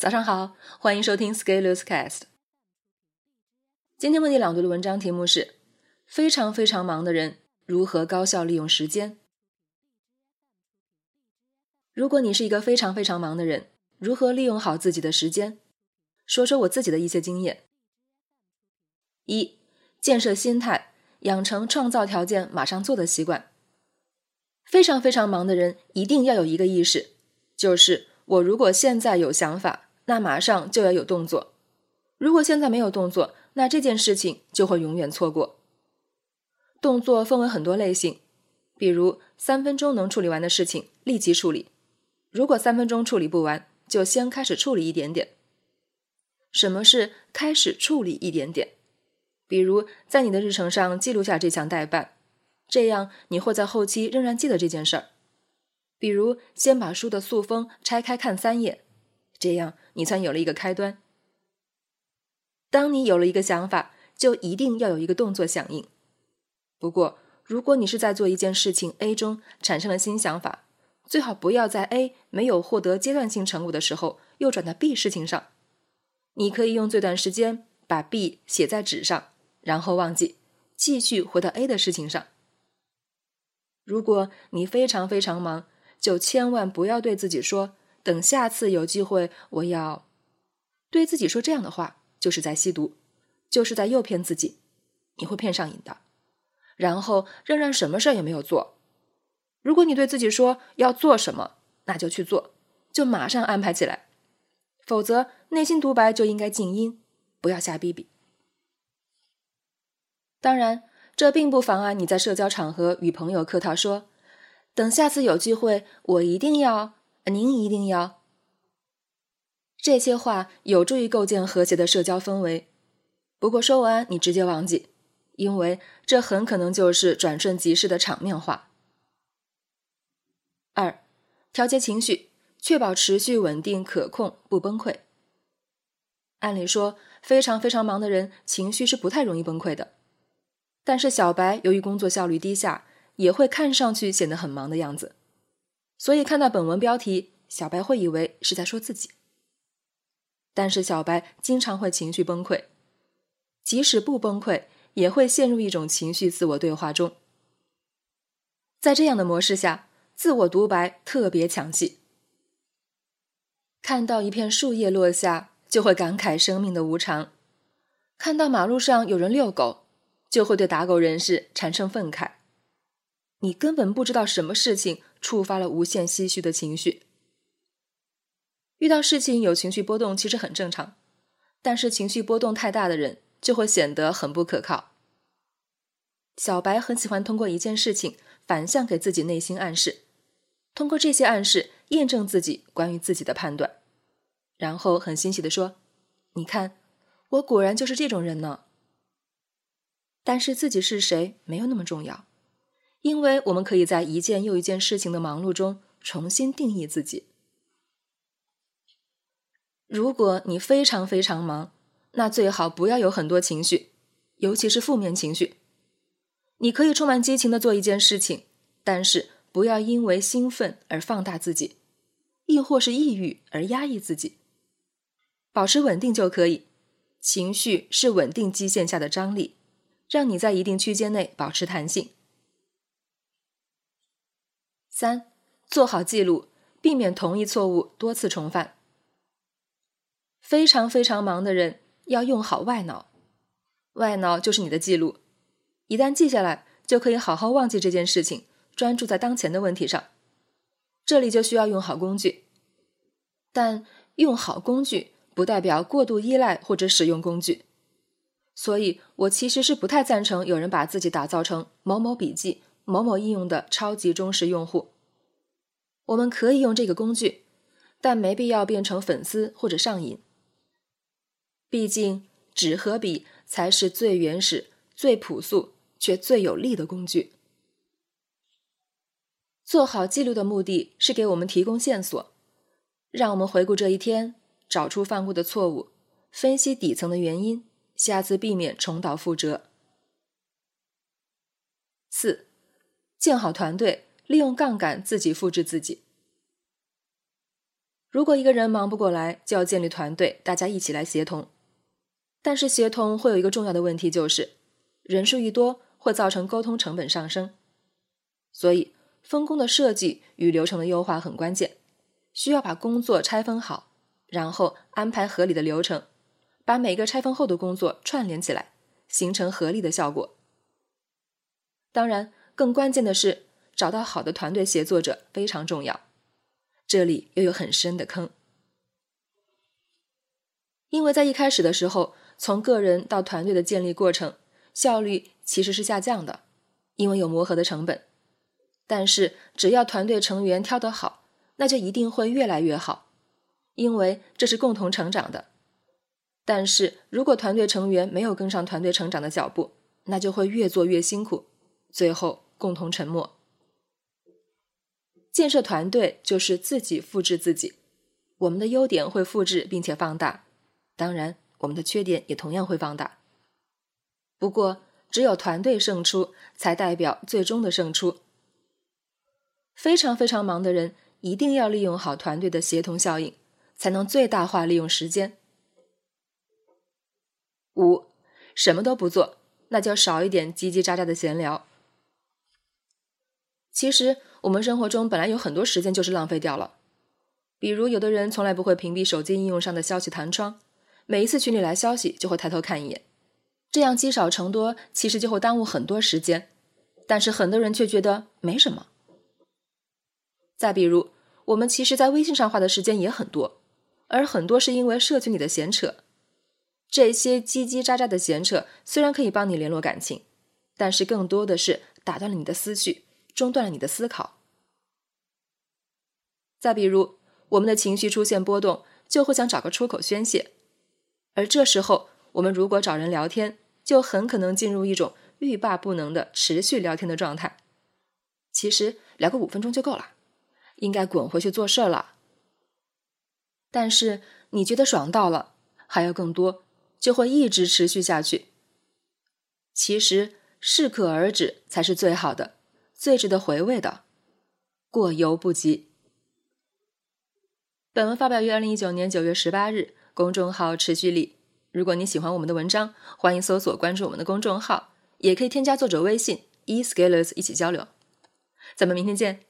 早上好，欢迎收听 Scaleus Cast。今天为你朗读的文章题目是：非常非常忙的人如何高效利用时间。如果你是一个非常非常忙的人，如何利用好自己的时间？说说我自己的一些经验。一、建设心态，养成创造条件马上做的习惯。非常非常忙的人一定要有一个意识，就是我如果现在有想法。那马上就要有动作。如果现在没有动作，那这件事情就会永远错过。动作分为很多类型，比如三分钟能处理完的事情立即处理；如果三分钟处理不完，就先开始处理一点点。什么是开始处理一点点？比如在你的日程上记录下这项待办，这样你会在后期仍然记得这件事儿。比如先把书的塑封拆开看三页。这样，你才有了一个开端。当你有了一个想法，就一定要有一个动作响应。不过，如果你是在做一件事情 A 中产生了新想法，最好不要在 A 没有获得阶段性成果的时候又转到 B 事情上。你可以用这段时间把 B 写在纸上，然后忘记，继续回到 A 的事情上。如果你非常非常忙，就千万不要对自己说。等下次有机会，我要对自己说这样的话，就是在吸毒，就是在诱骗自己，你会骗上瘾的。然后仍然什么事儿也没有做。如果你对自己说要做什么，那就去做，就马上安排起来。否则，内心独白就应该静音，不要瞎逼逼。当然，这并不妨碍你在社交场合与朋友客套说：“等下次有机会，我一定要。”您一定要。这些话有助于构建和谐的社交氛围。不过说完你直接忘记，因为这很可能就是转瞬即逝的场面话。二，调节情绪，确保持续稳定、可控，不崩溃。按理说，非常非常忙的人情绪是不太容易崩溃的。但是小白由于工作效率低下，也会看上去显得很忙的样子。所以看到本文标题，小白会以为是在说自己。但是小白经常会情绪崩溃，即使不崩溃，也会陷入一种情绪自我对话中。在这样的模式下，自我独白特别抢戏。看到一片树叶落下，就会感慨生命的无常；看到马路上有人遛狗，就会对打狗人士产生愤慨。你根本不知道什么事情。触发了无限唏嘘的情绪。遇到事情有情绪波动其实很正常，但是情绪波动太大的人就会显得很不可靠。小白很喜欢通过一件事情反向给自己内心暗示，通过这些暗示验证自己关于自己的判断，然后很欣喜地说：“你看，我果然就是这种人呢。”但是自己是谁没有那么重要。因为我们可以在一件又一件事情的忙碌中重新定义自己。如果你非常非常忙，那最好不要有很多情绪，尤其是负面情绪。你可以充满激情的做一件事情，但是不要因为兴奋而放大自己，亦或是抑郁而压抑自己。保持稳定就可以。情绪是稳定基线下的张力，让你在一定区间内保持弹性。三，做好记录，避免同一错误多次重犯。非常非常忙的人要用好外脑，外脑就是你的记录，一旦记下来，就可以好好忘记这件事情，专注在当前的问题上。这里就需要用好工具，但用好工具不代表过度依赖或者使用工具，所以我其实是不太赞成有人把自己打造成某某笔记。某某应用的超级忠实用户，我们可以用这个工具，但没必要变成粉丝或者上瘾。毕竟，纸和笔才是最原始、最朴素却最有力的工具。做好记录的目的是给我们提供线索，让我们回顾这一天，找出犯过的错误，分析底层的原因，下次避免重蹈覆辙。四。建好团队，利用杠杆自己复制自己。如果一个人忙不过来，就要建立团队，大家一起来协同。但是协同会有一个重要的问题，就是人数一多会造成沟通成本上升。所以分工的设计与流程的优化很关键，需要把工作拆分好，然后安排合理的流程，把每个拆分后的工作串联起来，形成合力的效果。当然，更关键的是找到好的团队协作者非常重要。这里又有很深的坑，因为在一开始的时候，从个人到团队的建立过程，效率其实是下降的，因为有磨合的成本。但是只要团队成员挑得好，那就一定会越来越好，因为这是共同成长的。但是如果团队成员没有跟上团队成长的脚步，那就会越做越辛苦，最后共同沉没。建设团队就是自己复制自己，我们的优点会复制并且放大，当然我们的缺点也同样会放大。不过，只有团队胜出，才代表最终的胜出。非常非常忙的人，一定要利用好团队的协同效应，才能最大化利用时间。五，什么都不做，那就少一点叽叽喳喳的闲聊。其实。我们生活中本来有很多时间就是浪费掉了，比如有的人从来不会屏蔽手机应用上的消息弹窗，每一次群里来消息就会抬头看一眼，这样积少成多，其实就会耽误很多时间。但是很多人却觉得没什么。再比如，我们其实在微信上花的时间也很多，而很多是因为社群里的闲扯。这些叽叽喳喳的闲扯虽然可以帮你联络感情，但是更多的是打断了你的思绪。中断了你的思考。再比如，我们的情绪出现波动，就会想找个出口宣泄，而这时候，我们如果找人聊天，就很可能进入一种欲罢不能的持续聊天的状态。其实聊个五分钟就够了，应该滚回去做事了。但是你觉得爽到了，还要更多，就会一直持续下去。其实适可而止才是最好的。最值得回味的，过犹不及。本文发表于二零一九年九月十八日，公众号持续力。如果你喜欢我们的文章，欢迎搜索关注我们的公众号，也可以添加作者微信 e scalers 一起交流。咱们明天见。